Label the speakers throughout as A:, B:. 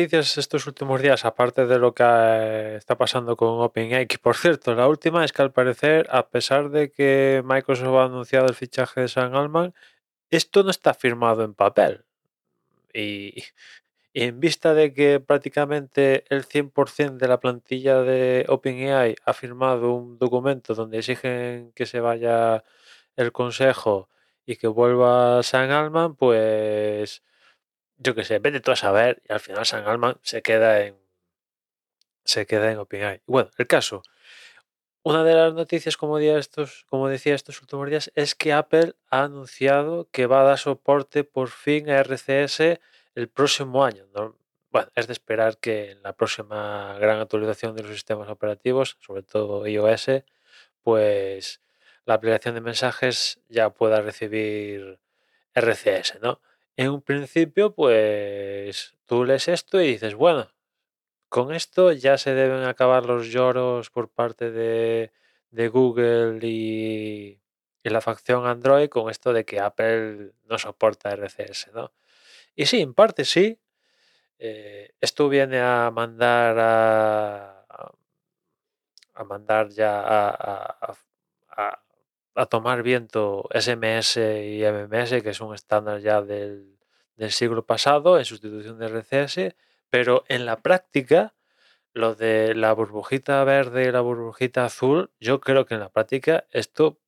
A: Estos últimos días, aparte de lo que eh, está pasando con OpenAI, que por cierto, la última es que al parecer, a pesar de que Microsoft ha anunciado el fichaje de Sam Altman, esto no está firmado en papel. Y, y en vista de que prácticamente el 100% de la plantilla de OpenAI ha firmado un documento donde exigen que se vaya el consejo y que vuelva Sam Altman, pues yo qué sé, vete tú a saber y al final Sam Altman se queda en se queda en OpenAI. Bueno, el caso, una de las noticias, como, estos, como decía estos últimos días, es que Apple ha anunciado que va a dar soporte por fin a RCS el próximo año. Bueno, es de esperar que en la próxima gran actualización de los sistemas operativos, sobre todo iOS, pues la aplicación de mensajes ya pueda recibir RCS, ¿no? En un principio, pues tú lees esto y dices, bueno, con esto ya se deben acabar los lloros por parte de, Google y, la facción Android con esto de que Apple no soporta RCS, ¿no? Y sí, en parte sí. Eh, esto viene a mandar a, mandar ya a tomar viento SMS y MMS, que es un estándar ya del, siglo pasado, en sustitución de RCS, pero en la práctica, lo de la burbujita verde y la burbujita azul, yo creo que en la práctica esto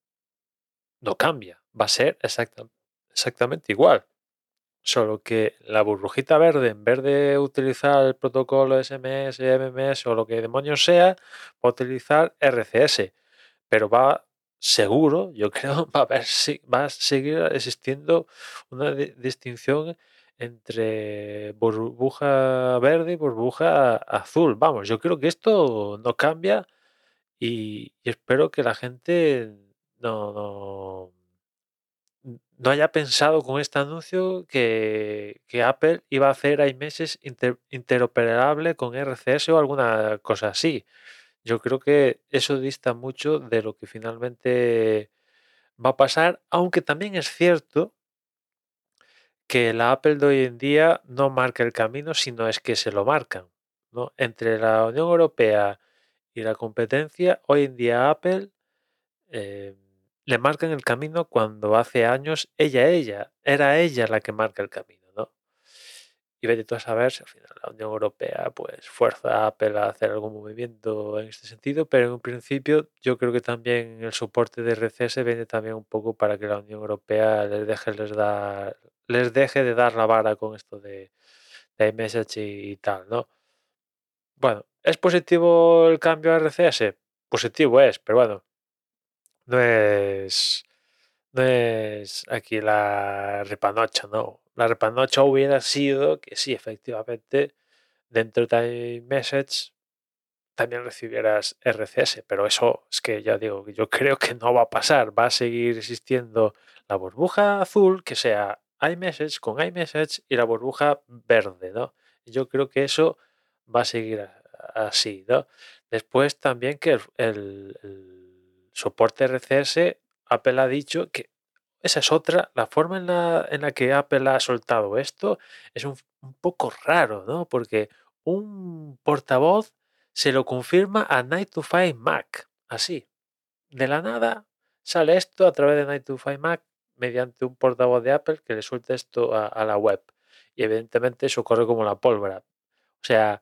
A: no cambia, va a ser exactamente igual. Solo que la burbujita verde, en vez de utilizar el protocolo SMS, MMS o lo que demonios sea, va a utilizar RCS. Pero va seguro, yo creo, va a, haber, va a seguir existiendo una distinción entre burbuja verde y burbuja azul. Vamos, yo creo que esto no cambia y, espero que la gente no, no, haya pensado con este anuncio que, Apple iba a hacer iMessage inter, interoperable con RCS o alguna cosa así. Yo creo que eso dista mucho de lo que finalmente va a pasar, aunque también es cierto que la Apple de hoy en día no marca el camino, sino es que se lo marcan. ¿no? Entre la Unión Europea y la competencia, hoy en día Apple eh, le marcan el camino cuando hace años ella, ella, era ella la que marca el camino. Y vete tú a saber si al final la Unión Europea pues fuerza a Apple a hacer algún movimiento en este sentido, pero en un principio yo creo que también el soporte de RCS viene también un poco para que la Unión Europea les deje, les dar, les deje de dar la vara con esto de, de iMessage y, tal, ¿no? Bueno, ¿es positivo el cambio a RCS? Positivo es, pero bueno, no es, no es aquí la repanocha, ¿no? La repanocha hubiera sido que sí, efectivamente, dentro de Message también recibieras RCS, pero eso es que ya digo, yo creo que no va a pasar, va a seguir existiendo la burbuja azul que sea iMessage con iMessage y la burbuja verde, ¿no? Yo creo que eso va a seguir así, ¿no? Después también que el, el soporte RCS, Apple ha dicho que esa es otra. La forma en la, en la que Apple ha soltado esto es un, poco raro, ¿no? Porque un portavoz se lo confirma a Night to Find Mac. Así. De la nada sale esto a través de Night to Find Mac mediante un portavoz de Apple que le suelta esto a, a la web. Y evidentemente eso corre como la pólvora. O sea,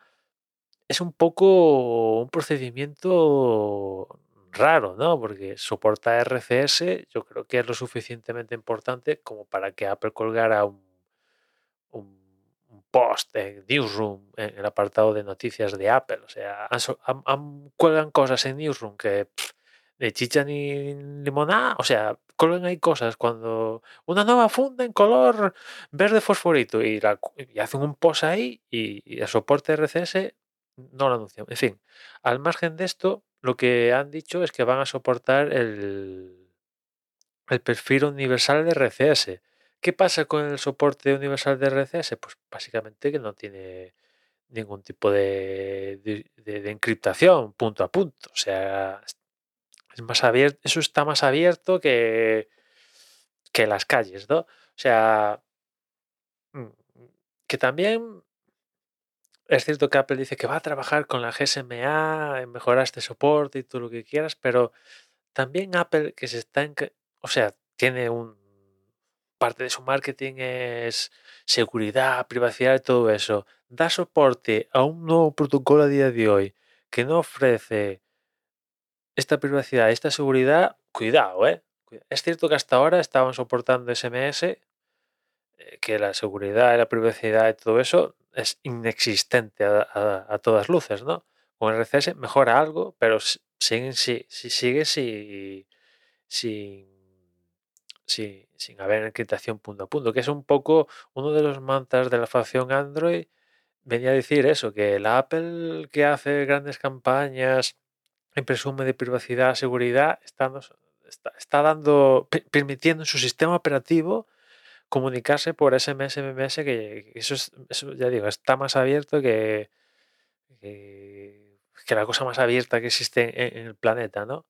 A: es un poco un procedimiento raro, ¿no? Porque soporta RCS, yo creo que es lo suficientemente importante como para que Apple colgara un, un, post en Newsroom, en el apartado de noticias de Apple. O sea, han, cuelgan cosas en Newsroom que de chicha ni limonada, o sea, colgan ahí cosas cuando una nueva funda en color verde fosforito y, hacen un post ahí y el soporte RCS no lo anuncian. En fin, al margen de esto, lo que han dicho es que van a soportar el, el perfil universal de RCS. ¿Qué pasa con el soporte universal de RCS? Pues básicamente que no tiene ningún tipo de, de, encriptación punto a punto. O sea, es más abierto, eso está más abierto que, que las calles, ¿no? O sea, mm, que también es cierto que Apple dice que va a trabajar con la GSMA en mejorar este soporte y todo lo que quieras, pero también Apple que se está en, o sea, tiene un parte de su marketing es seguridad, privacidad y todo eso. Da soporte a un nuevo protocolo a día de hoy que no ofrece esta privacidad, esta seguridad, cuidado, ¿eh? Es cierto que hasta ahora estaban soportando SMS, que la seguridad y la privacidad y todo eso es inexistente a, todas luces, ¿no? Con RCS mejora algo, pero siguen, si, si sigue si, sin, sin haber encriptación punto a punto, que es un poco uno de los mantras de la facción Android. Venía a decir eso, que la Apple que hace grandes campañas en presume de privacidad, seguridad, está, está, dando, permitiendo en su sistema operativo comunicarse por SMS, MMS, que eso, es, eso ya digo, está más abierto que, que, la cosa más abierta que existe en, el planeta, ¿no?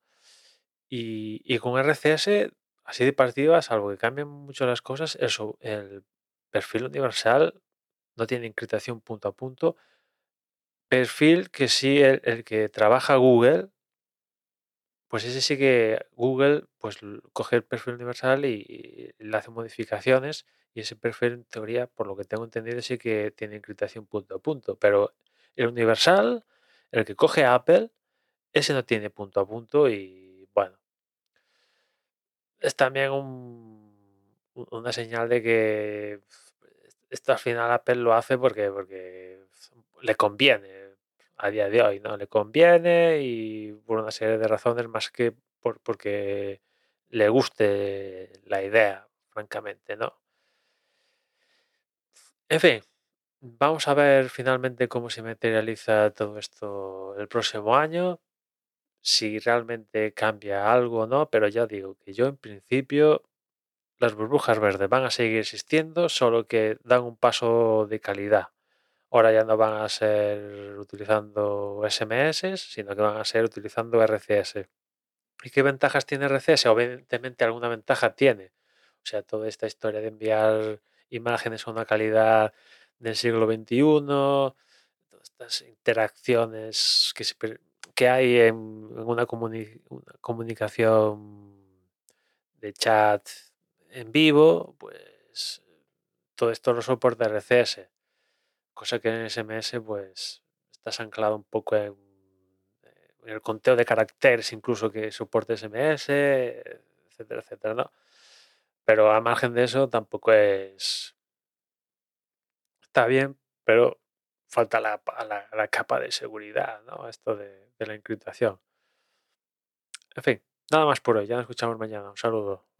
A: Y, y, con RCS, así de partida, salvo que cambien mucho las cosas, eso, el perfil universal no tiene encriptación punto a punto. Perfil que sí, el que trabaja Google, pues ese sí que Google pues coge el perfil universal y, le hace modificaciones y ese perfil en teoría, por lo que tengo entendido, sí que tiene encriptación punto a punto, pero el universal, el que coge Apple, ese no tiene punto a punto y bueno, es también una señal de que esto al final Apple lo hace porque, porque le conviene a día de hoy, ¿no? Le conviene y por una serie de razones más que por, porque le guste la idea, francamente, ¿no? En fin, vamos a ver finalmente cómo se materializa todo esto el próximo año, si realmente cambia algo o no, pero ya digo que yo en principio las burbujas verdes van a seguir existiendo, solo que dan un paso de calidad ahora ya no van a ser utilizando SMS, sino que van a ser utilizando RCS. ¿Y qué ventajas tiene RCS? Obviamente alguna ventaja tiene. O sea, toda esta historia de enviar imágenes a una calidad del siglo XXI, todas estas interacciones que, hay en, una, comunicación de chat en vivo, pues todo esto lo soporta RCS cosa que en SMS pues estás anclado un poco en, el conteo de caracteres incluso que soporte SMS, etcétera, etcétera, ¿no? Pero a margen de eso tampoco es... Está bien, pero falta la, capa de seguridad, ¿no? Esto de la encriptación. En fin, nada más por hoy. Ya nos escuchamos mañana. Un saludo.